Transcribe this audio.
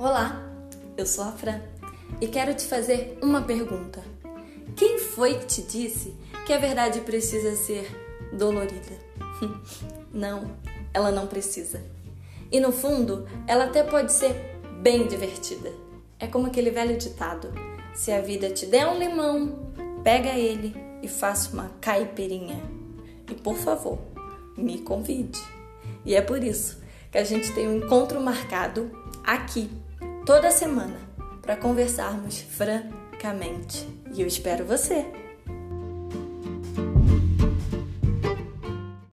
Olá, eu sou a Fran e quero te fazer uma pergunta. Quem foi que te disse que a verdade precisa ser dolorida? Não, ela não precisa. E no fundo, ela até pode ser bem divertida. É como aquele velho ditado: se a vida te der um limão, pega ele e faça uma caipirinha. E por favor, me convide. E é por isso que a gente tem um encontro marcado aqui toda semana para conversarmos francamente. E eu espero você!